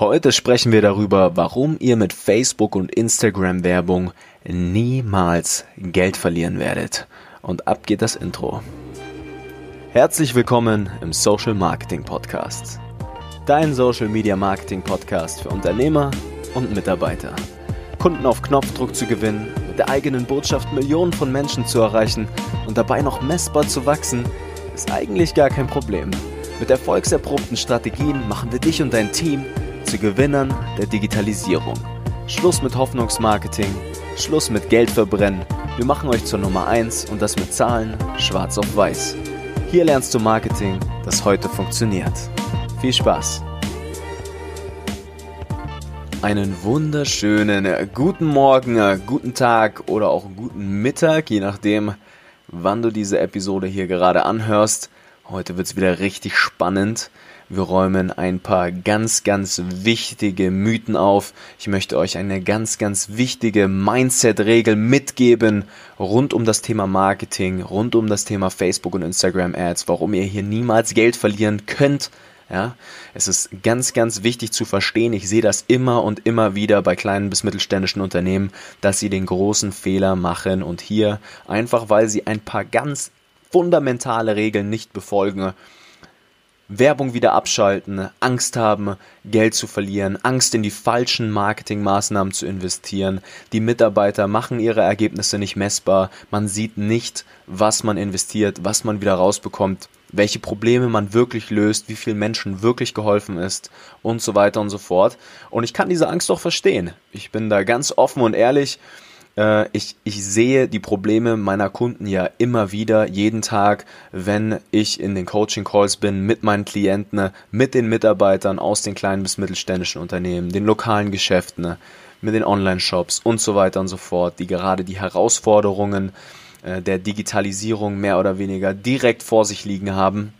Heute sprechen wir darüber, warum ihr mit Facebook und Instagram Werbung niemals Geld verlieren werdet. Und ab geht das Intro. Herzlich willkommen im Social Marketing Podcast. Dein Social Media Marketing Podcast für Unternehmer und Mitarbeiter. Kunden auf Knopfdruck zu gewinnen, mit der eigenen Botschaft Millionen von Menschen zu erreichen und dabei noch messbar zu wachsen, ist eigentlich gar kein Problem. Mit erfolgserprobten Strategien machen wir dich und dein Team zu Gewinnern der Digitalisierung. Schluss mit Hoffnungsmarketing, Schluss mit Geld verbrennen. Wir machen euch zur Nummer 1 und das mit Zahlen schwarz auf weiß. Hier lernst du Marketing, das heute funktioniert. Viel Spaß! Einen wunderschönen guten Morgen, guten Tag oder auch guten Mittag, je nachdem, wann du diese Episode hier gerade anhörst. Heute wird es wieder richtig spannend. Wir räumen ein paar ganz, ganz wichtige Mythen auf. Ich möchte euch eine ganz, ganz wichtige Mindset-Regel mitgeben rund um das Thema Marketing, rund um das Thema Facebook und Instagram Ads, warum ihr hier niemals Geld verlieren könnt. Ja, es ist ganz, ganz wichtig zu verstehen. Ich sehe das immer und immer wieder bei kleinen bis mittelständischen Unternehmen, dass sie den großen Fehler machen und hier einfach, weil sie ein paar ganz fundamentale Regeln nicht befolgen, Werbung wieder abschalten, Angst haben, Geld zu verlieren, Angst in die falschen Marketingmaßnahmen zu investieren. Die Mitarbeiter machen ihre Ergebnisse nicht messbar. Man sieht nicht, was man investiert, was man wieder rausbekommt, welche Probleme man wirklich löst, wie vielen Menschen wirklich geholfen ist und so weiter und so fort. Und ich kann diese Angst doch verstehen. Ich bin da ganz offen und ehrlich. Äh, ich, ich sehe die Probleme meiner Kunden ja immer wieder, jeden Tag, wenn ich in den Coaching-Calls bin mit meinen Klienten, mit den Mitarbeitern aus den kleinen bis mittelständischen Unternehmen, den lokalen Geschäften, mit den Online-Shops und so weiter und so fort, die gerade die Herausforderungen äh, der Digitalisierung mehr oder weniger direkt vor sich liegen haben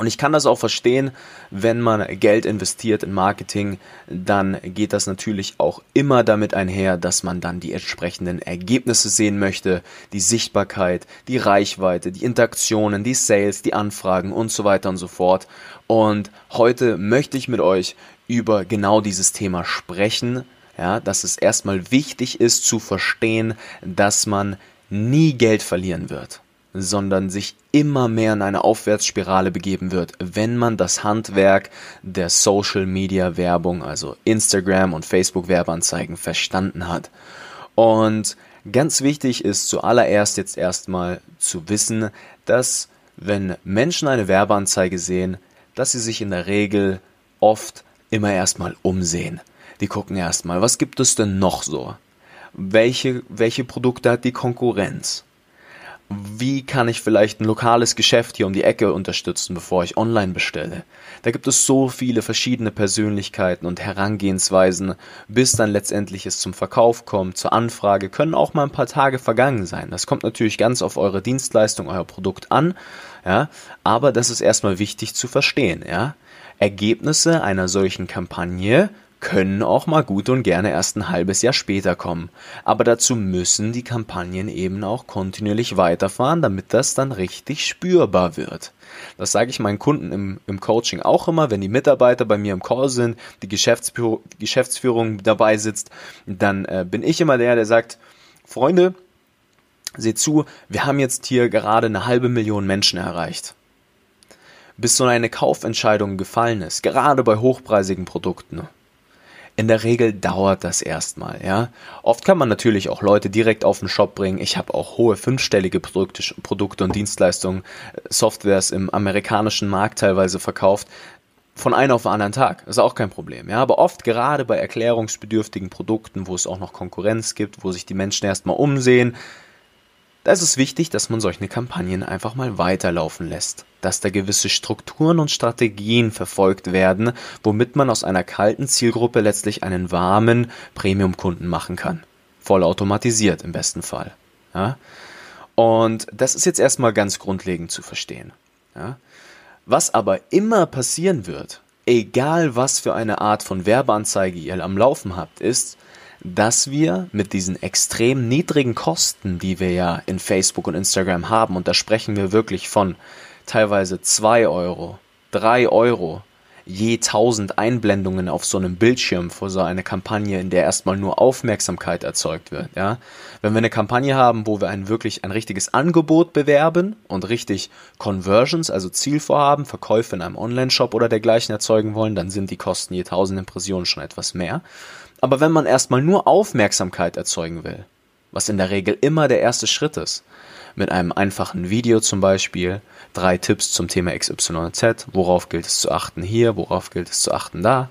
und ich kann das auch verstehen, wenn man Geld investiert in Marketing, dann geht das natürlich auch immer damit einher, dass man dann die entsprechenden Ergebnisse sehen möchte, die Sichtbarkeit, die Reichweite, die Interaktionen, die Sales, die Anfragen und so weiter und so fort. Und heute möchte ich mit euch über genau dieses Thema sprechen, ja, dass es erstmal wichtig ist zu verstehen, dass man nie Geld verlieren wird sondern sich immer mehr in eine Aufwärtsspirale begeben wird, wenn man das Handwerk der Social Media Werbung, also Instagram und Facebook Werbeanzeigen verstanden hat. Und ganz wichtig ist zuallererst jetzt erstmal zu wissen, dass wenn Menschen eine Werbeanzeige sehen, dass sie sich in der Regel oft immer erstmal umsehen. Die gucken erstmal, was gibt es denn noch so? Welche, welche Produkte hat die Konkurrenz? Wie kann ich vielleicht ein lokales Geschäft hier um die Ecke unterstützen, bevor ich online bestelle. Da gibt es so viele verschiedene Persönlichkeiten und Herangehensweisen, bis dann letztendlich es zum Verkauf kommt, zur Anfrage, können auch mal ein paar Tage vergangen sein. Das kommt natürlich ganz auf eure Dienstleistung, euer Produkt an, ja, aber das ist erstmal wichtig zu verstehen, ja. Ergebnisse einer solchen Kampagne können auch mal gut und gerne erst ein halbes Jahr später kommen. Aber dazu müssen die Kampagnen eben auch kontinuierlich weiterfahren, damit das dann richtig spürbar wird. Das sage ich meinen Kunden im, im Coaching auch immer, wenn die Mitarbeiter bei mir im Call sind, die Geschäftsführung, Geschäftsführung dabei sitzt, dann äh, bin ich immer der, der sagt, Freunde, seht zu, wir haben jetzt hier gerade eine halbe Million Menschen erreicht bis so eine Kaufentscheidung gefallen ist, gerade bei hochpreisigen Produkten, in der Regel dauert das erstmal, ja. Oft kann man natürlich auch Leute direkt auf den Shop bringen. Ich habe auch hohe fünfstellige Produkte, Produkte und Dienstleistungen, äh, Softwares im amerikanischen Markt teilweise verkauft von einem auf den anderen Tag. Ist auch kein Problem. Ja, aber oft gerade bei erklärungsbedürftigen Produkten, wo es auch noch Konkurrenz gibt, wo sich die Menschen erstmal umsehen, da ist es wichtig, dass man solche Kampagnen einfach mal weiterlaufen lässt, dass da gewisse Strukturen und Strategien verfolgt werden, womit man aus einer kalten Zielgruppe letztlich einen warmen Premium-Kunden machen kann. Voll automatisiert im besten Fall. Ja? Und das ist jetzt erstmal ganz grundlegend zu verstehen. Ja? Was aber immer passieren wird, egal was für eine Art von Werbeanzeige ihr am Laufen habt, ist, dass wir mit diesen extrem niedrigen Kosten, die wir ja in Facebook und Instagram haben, und da sprechen wir wirklich von teilweise zwei Euro, drei Euro, je 1000 Einblendungen auf so einem Bildschirm vor so einer Kampagne, in der erstmal nur Aufmerksamkeit erzeugt wird, ja. Wenn wir eine Kampagne haben, wo wir ein wirklich ein richtiges Angebot bewerben und richtig Conversions, also Zielvorhaben, Verkäufe in einem Online-Shop oder dergleichen erzeugen wollen, dann sind die Kosten je 1000 Impressionen schon etwas mehr. Aber wenn man erstmal nur Aufmerksamkeit erzeugen will, was in der Regel immer der erste Schritt ist, mit einem einfachen Video zum Beispiel, drei Tipps zum Thema XYZ, worauf gilt es zu achten hier, worauf gilt es zu achten da,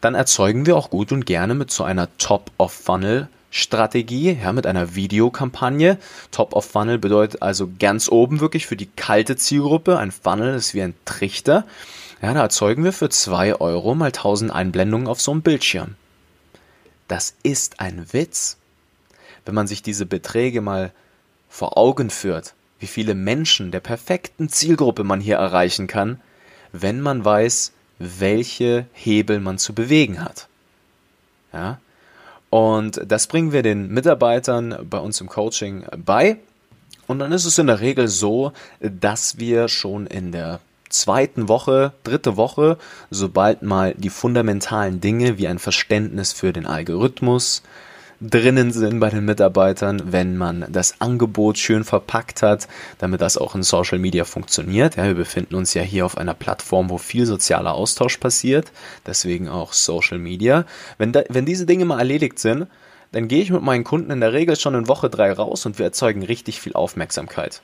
dann erzeugen wir auch gut und gerne mit so einer Top-of-Funnel Strategie, ja, mit einer Videokampagne. Top of Funnel bedeutet also ganz oben wirklich für die kalte Zielgruppe. Ein Funnel ist wie ein Trichter. Ja, da erzeugen wir für zwei Euro mal 1000 Einblendungen auf so einem Bildschirm. Das ist ein Witz. Wenn man sich diese Beträge mal vor Augen führt, wie viele Menschen der perfekten Zielgruppe man hier erreichen kann, wenn man weiß, welche Hebel man zu bewegen hat. Ja? Und das bringen wir den Mitarbeitern bei uns im Coaching bei. Und dann ist es in der Regel so, dass wir schon in der zweiten Woche, dritte Woche, sobald mal die fundamentalen Dinge wie ein Verständnis für den Algorithmus, drinnen sind bei den Mitarbeitern, wenn man das Angebot schön verpackt hat, damit das auch in Social Media funktioniert. Ja, wir befinden uns ja hier auf einer Plattform, wo viel sozialer Austausch passiert, deswegen auch Social Media. Wenn, da, wenn diese Dinge mal erledigt sind, dann gehe ich mit meinen Kunden in der Regel schon in Woche drei raus und wir erzeugen richtig viel Aufmerksamkeit.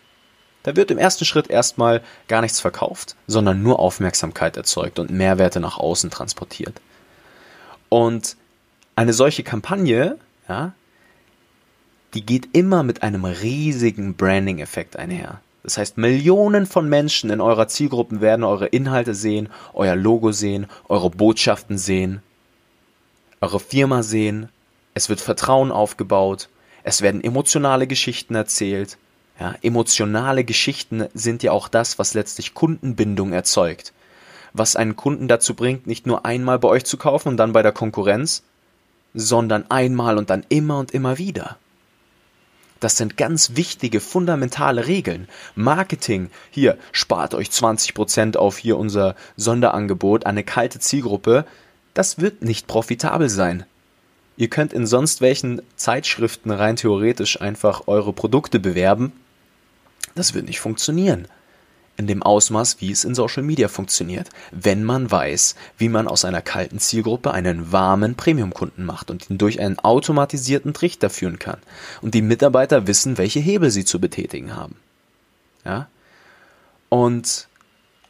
Da wird im ersten Schritt erstmal gar nichts verkauft, sondern nur Aufmerksamkeit erzeugt und Mehrwerte nach außen transportiert. Und eine solche Kampagne ja, die geht immer mit einem riesigen Branding-Effekt einher. Das heißt, Millionen von Menschen in eurer Zielgruppe werden eure Inhalte sehen, euer Logo sehen, eure Botschaften sehen, eure Firma sehen. Es wird Vertrauen aufgebaut. Es werden emotionale Geschichten erzählt. Ja, emotionale Geschichten sind ja auch das, was letztlich Kundenbindung erzeugt. Was einen Kunden dazu bringt, nicht nur einmal bei euch zu kaufen und dann bei der Konkurrenz, sondern einmal und dann immer und immer wieder. Das sind ganz wichtige, fundamentale Regeln. Marketing, hier, spart euch 20% auf hier unser Sonderangebot, eine kalte Zielgruppe, das wird nicht profitabel sein. Ihr könnt in sonst welchen Zeitschriften rein theoretisch einfach eure Produkte bewerben. Das wird nicht funktionieren in dem Ausmaß, wie es in Social Media funktioniert, wenn man weiß, wie man aus einer kalten Zielgruppe einen warmen Premium-Kunden macht und ihn durch einen automatisierten Trichter führen kann und die Mitarbeiter wissen, welche Hebel sie zu betätigen haben. Ja? Und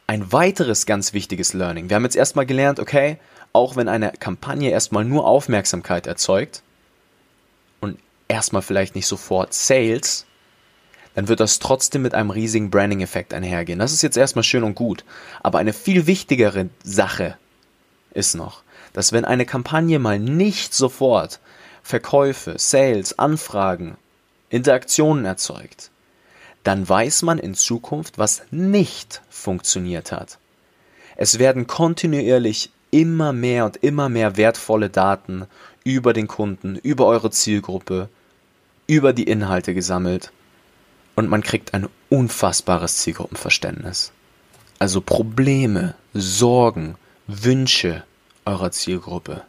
ein weiteres ganz wichtiges Learning. Wir haben jetzt erstmal gelernt, okay, auch wenn eine Kampagne erstmal nur Aufmerksamkeit erzeugt und erstmal vielleicht nicht sofort Sales, dann wird das trotzdem mit einem riesigen Branding-Effekt einhergehen. Das ist jetzt erstmal schön und gut. Aber eine viel wichtigere Sache ist noch, dass wenn eine Kampagne mal nicht sofort Verkäufe, Sales, Anfragen, Interaktionen erzeugt, dann weiß man in Zukunft, was nicht funktioniert hat. Es werden kontinuierlich immer mehr und immer mehr wertvolle Daten über den Kunden, über eure Zielgruppe, über die Inhalte gesammelt und man kriegt ein unfassbares Zielgruppenverständnis. Also Probleme, Sorgen, Wünsche eurer Zielgruppe.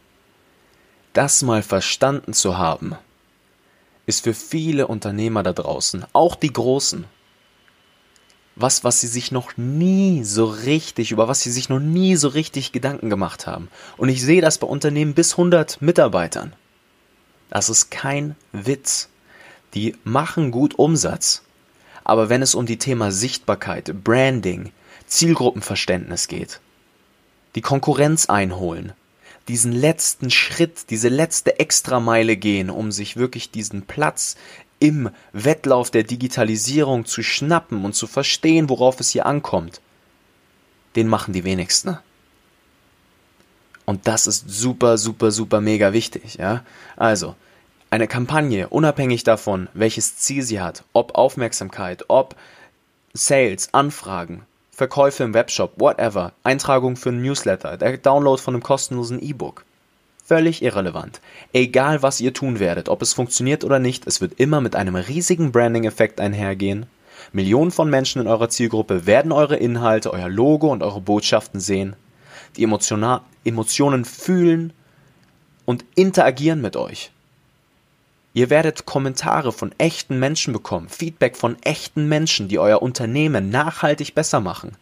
Das mal verstanden zu haben, ist für viele Unternehmer da draußen, auch die Großen, was, was sie sich noch nie so richtig, über was sie sich noch nie so richtig Gedanken gemacht haben. Und ich sehe das bei Unternehmen bis 100 Mitarbeitern. Das ist kein Witz. Die machen gut Umsatz. Aber wenn es um die Thema Sichtbarkeit, Branding, Zielgruppenverständnis geht, die Konkurrenz einholen, diesen letzten Schritt, diese letzte Extrameile gehen, um sich wirklich diesen Platz im Wettlauf der Digitalisierung zu schnappen und zu verstehen, worauf es hier ankommt, den machen die wenigsten. Und das ist super, super, super mega wichtig, ja. Also, eine Kampagne, unabhängig davon, welches Ziel sie hat, ob Aufmerksamkeit, ob Sales, Anfragen, Verkäufe im Webshop, whatever, Eintragung für einen Newsletter, der Download von einem kostenlosen E-Book. Völlig irrelevant. Egal was ihr tun werdet, ob es funktioniert oder nicht, es wird immer mit einem riesigen Branding-Effekt einhergehen. Millionen von Menschen in eurer Zielgruppe werden eure Inhalte, euer Logo und eure Botschaften sehen. die Emotionen fühlen und interagieren mit euch. Ihr werdet Kommentare von echten Menschen bekommen, Feedback von echten Menschen, die euer Unternehmen nachhaltig besser machen.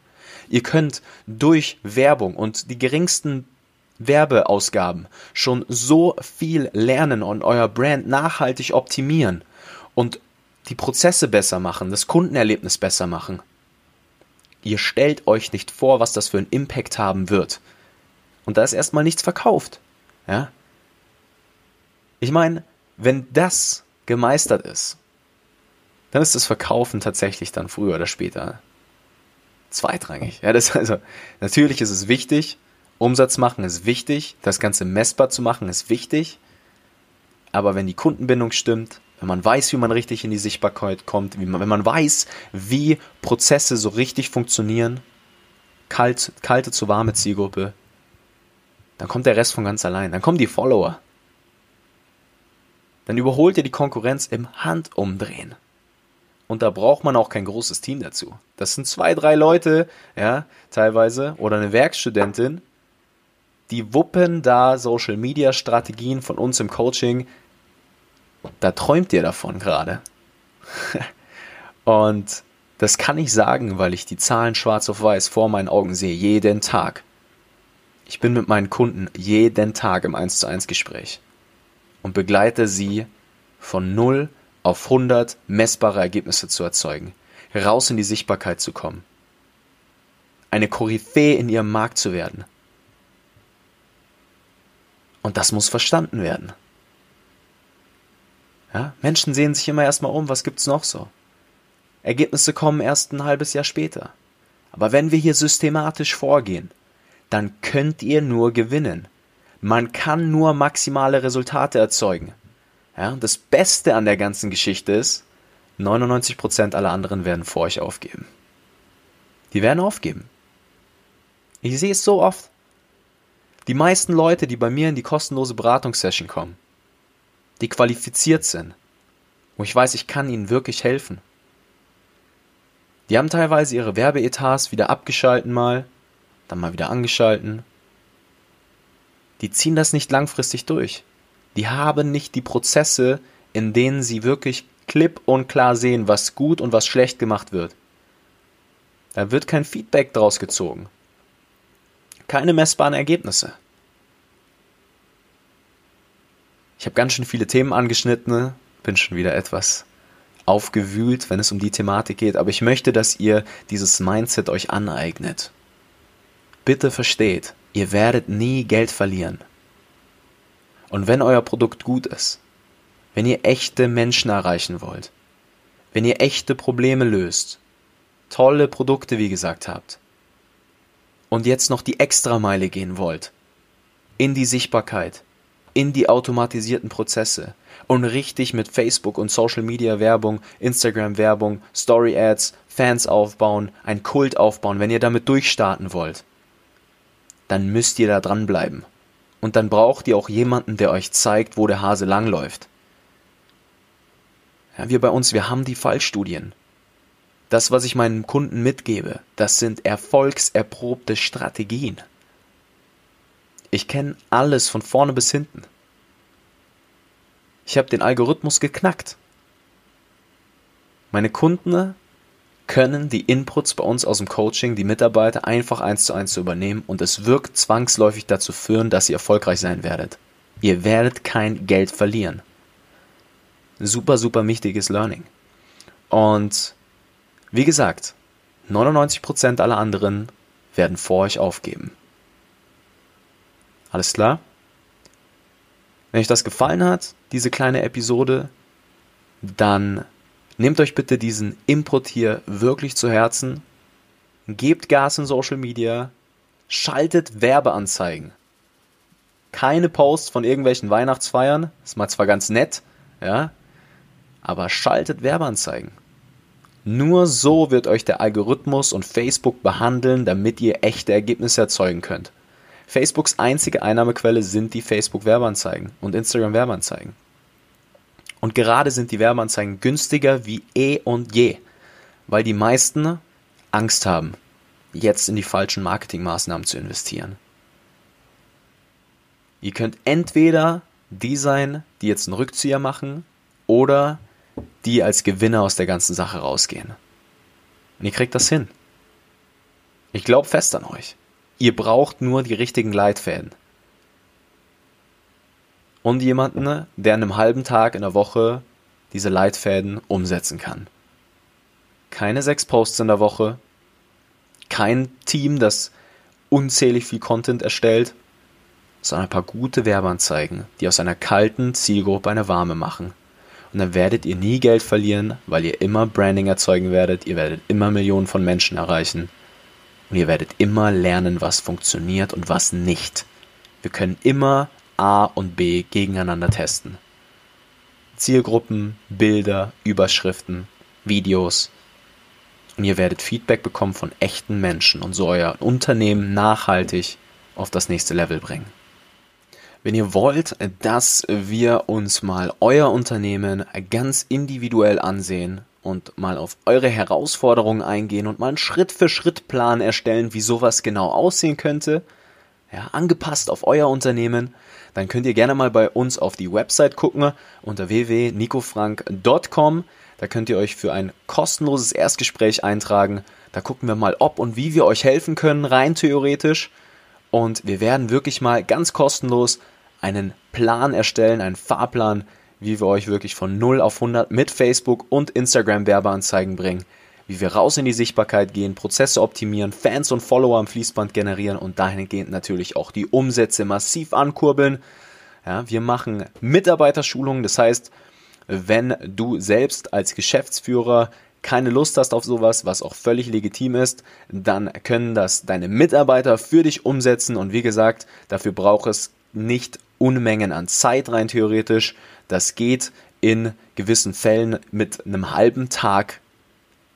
Ihr könnt durch Werbung und die geringsten Werbeausgaben schon so viel lernen und euer Brand nachhaltig optimieren und die Prozesse besser machen, das Kundenerlebnis besser machen. Ihr stellt euch nicht vor, was das für einen Impact haben wird. Und da ist erstmal nichts verkauft. Ja? Ich meine, wenn das gemeistert ist, dann ist das Verkaufen tatsächlich dann früher oder später zweitrangig. Ja, das also natürlich ist es wichtig, Umsatz machen ist wichtig, das Ganze messbar zu machen ist wichtig, aber wenn die Kundenbindung stimmt, wenn man weiß, wie man richtig in die Sichtbarkeit kommt, man, wenn man weiß, wie Prozesse so richtig funktionieren, kalt, kalte zu warme Zielgruppe, dann kommt der Rest von ganz allein. Dann kommen die Follower dann überholt ihr die Konkurrenz im Handumdrehen. Und da braucht man auch kein großes Team dazu. Das sind zwei, drei Leute, ja, teilweise, oder eine Werkstudentin, die wuppen da Social Media Strategien von uns im Coaching. Da träumt ihr davon gerade. Und das kann ich sagen, weil ich die Zahlen schwarz auf weiß vor meinen Augen sehe, jeden Tag. Ich bin mit meinen Kunden jeden Tag im 1 zu 1 Gespräch und begleite sie von 0 auf 100 messbare Ergebnisse zu erzeugen, raus in die Sichtbarkeit zu kommen, eine Koryphäe in ihrem Markt zu werden. Und das muss verstanden werden. Ja, Menschen sehen sich immer erstmal um, was gibt's noch so? Ergebnisse kommen erst ein halbes Jahr später. Aber wenn wir hier systematisch vorgehen, dann könnt ihr nur gewinnen. Man kann nur maximale Resultate erzeugen. Ja, das Beste an der ganzen Geschichte ist, 99% aller anderen werden vor euch aufgeben. Die werden aufgeben. Ich sehe es so oft. Die meisten Leute, die bei mir in die kostenlose Beratungssession kommen, die qualifiziert sind, wo ich weiß, ich kann ihnen wirklich helfen. Die haben teilweise ihre Werbeetats wieder abgeschalten mal, dann mal wieder angeschalten, die ziehen das nicht langfristig durch. Die haben nicht die Prozesse, in denen sie wirklich klipp und klar sehen, was gut und was schlecht gemacht wird. Da wird kein Feedback draus gezogen. Keine messbaren Ergebnisse. Ich habe ganz schön viele Themen angeschnitten, bin schon wieder etwas aufgewühlt, wenn es um die Thematik geht, aber ich möchte, dass ihr dieses Mindset euch aneignet. Bitte versteht, Ihr werdet nie Geld verlieren. Und wenn euer Produkt gut ist, wenn ihr echte Menschen erreichen wollt, wenn ihr echte Probleme löst, tolle Produkte, wie gesagt, habt, und jetzt noch die Extrameile gehen wollt, in die Sichtbarkeit, in die automatisierten Prozesse und richtig mit Facebook und Social Media Werbung, Instagram Werbung, Story Ads, Fans aufbauen, ein Kult aufbauen, wenn ihr damit durchstarten wollt, dann müsst ihr da dranbleiben. Und dann braucht ihr auch jemanden, der euch zeigt, wo der Hase langläuft. Ja, wir bei uns, wir haben die Fallstudien. Das, was ich meinen Kunden mitgebe, das sind erfolgserprobte Strategien. Ich kenne alles von vorne bis hinten. Ich habe den Algorithmus geknackt. Meine Kunden können die Inputs bei uns aus dem Coaching, die Mitarbeiter einfach eins zu eins zu übernehmen und es wirkt zwangsläufig dazu führen, dass ihr erfolgreich sein werdet. Ihr werdet kein Geld verlieren. Super, super wichtiges Learning. Und wie gesagt, 99% aller anderen werden vor euch aufgeben. Alles klar? Wenn euch das gefallen hat, diese kleine Episode, dann Nehmt euch bitte diesen Input hier wirklich zu Herzen. Gebt Gas in Social Media. Schaltet Werbeanzeigen. Keine Posts von irgendwelchen Weihnachtsfeiern. Ist mal zwar ganz nett, ja, aber schaltet Werbeanzeigen. Nur so wird euch der Algorithmus und Facebook behandeln, damit ihr echte Ergebnisse erzeugen könnt. Facebooks einzige Einnahmequelle sind die Facebook Werbeanzeigen und Instagram Werbeanzeigen. Und gerade sind die Werbeanzeigen günstiger wie eh und je, weil die meisten Angst haben, jetzt in die falschen Marketingmaßnahmen zu investieren. Ihr könnt entweder die sein, die jetzt einen Rückzieher machen oder die als Gewinner aus der ganzen Sache rausgehen. Und ihr kriegt das hin. Ich glaube fest an euch. Ihr braucht nur die richtigen Leitfäden. Und jemanden, der in einem halben Tag in der Woche diese Leitfäden umsetzen kann. Keine sechs Posts in der Woche, kein Team, das unzählig viel Content erstellt, sondern ein paar gute Werbeanzeigen, die aus einer kalten Zielgruppe eine warme machen. Und dann werdet ihr nie Geld verlieren, weil ihr immer Branding erzeugen werdet, ihr werdet immer Millionen von Menschen erreichen und ihr werdet immer lernen, was funktioniert und was nicht. Wir können immer A und B gegeneinander testen. Zielgruppen, Bilder, Überschriften, Videos. Und ihr werdet Feedback bekommen von echten Menschen und so euer Unternehmen nachhaltig auf das nächste Level bringen. Wenn ihr wollt, dass wir uns mal euer Unternehmen ganz individuell ansehen und mal auf eure Herausforderungen eingehen und mal einen Schritt-für-Schritt-Plan erstellen, wie sowas genau aussehen könnte, ja, angepasst auf euer Unternehmen, dann könnt ihr gerne mal bei uns auf die Website gucken unter www.nicofrank.com. Da könnt ihr euch für ein kostenloses Erstgespräch eintragen. Da gucken wir mal, ob und wie wir euch helfen können, rein theoretisch. Und wir werden wirklich mal ganz kostenlos einen Plan erstellen, einen Fahrplan, wie wir euch wirklich von 0 auf 100 mit Facebook und Instagram Werbeanzeigen bringen, wie wir raus in die Sichtbarkeit gehen, Prozesse optimieren, Fans und Follower am Fließband generieren und dahingehend natürlich auch die Umsätze massiv ankurbeln. Ja, wir machen Mitarbeiterschulungen, das heißt, wenn du selbst als Geschäftsführer keine Lust hast auf sowas, was auch völlig legitim ist, dann können das deine Mitarbeiter für dich umsetzen und wie gesagt, dafür braucht es nicht Unmengen an Zeit rein theoretisch. Das geht in gewissen Fällen mit einem halben Tag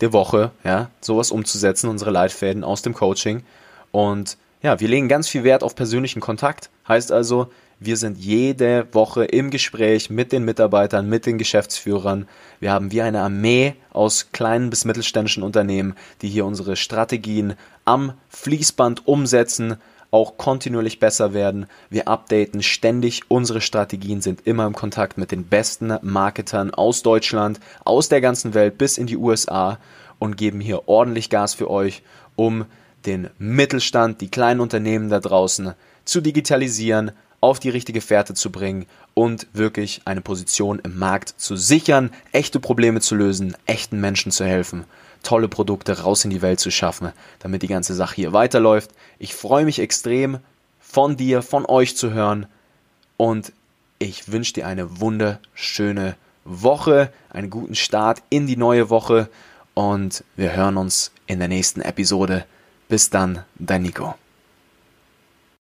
der Woche, ja, sowas umzusetzen, unsere Leitfäden aus dem Coaching. Und ja, wir legen ganz viel Wert auf persönlichen Kontakt. Heißt also, wir sind jede Woche im Gespräch mit den Mitarbeitern, mit den Geschäftsführern. Wir haben wie eine Armee aus kleinen bis mittelständischen Unternehmen, die hier unsere Strategien am Fließband umsetzen auch kontinuierlich besser werden. Wir updaten ständig unsere Strategien, sind immer im Kontakt mit den besten Marketern aus Deutschland, aus der ganzen Welt bis in die USA und geben hier ordentlich Gas für euch, um den Mittelstand, die kleinen Unternehmen da draußen zu digitalisieren, auf die richtige Fährte zu bringen und wirklich eine Position im Markt zu sichern, echte Probleme zu lösen, echten Menschen zu helfen tolle Produkte raus in die Welt zu schaffen, damit die ganze Sache hier weiterläuft. Ich freue mich extrem, von dir, von euch zu hören und ich wünsche dir eine wunderschöne Woche, einen guten Start in die neue Woche und wir hören uns in der nächsten Episode. Bis dann, dein Nico.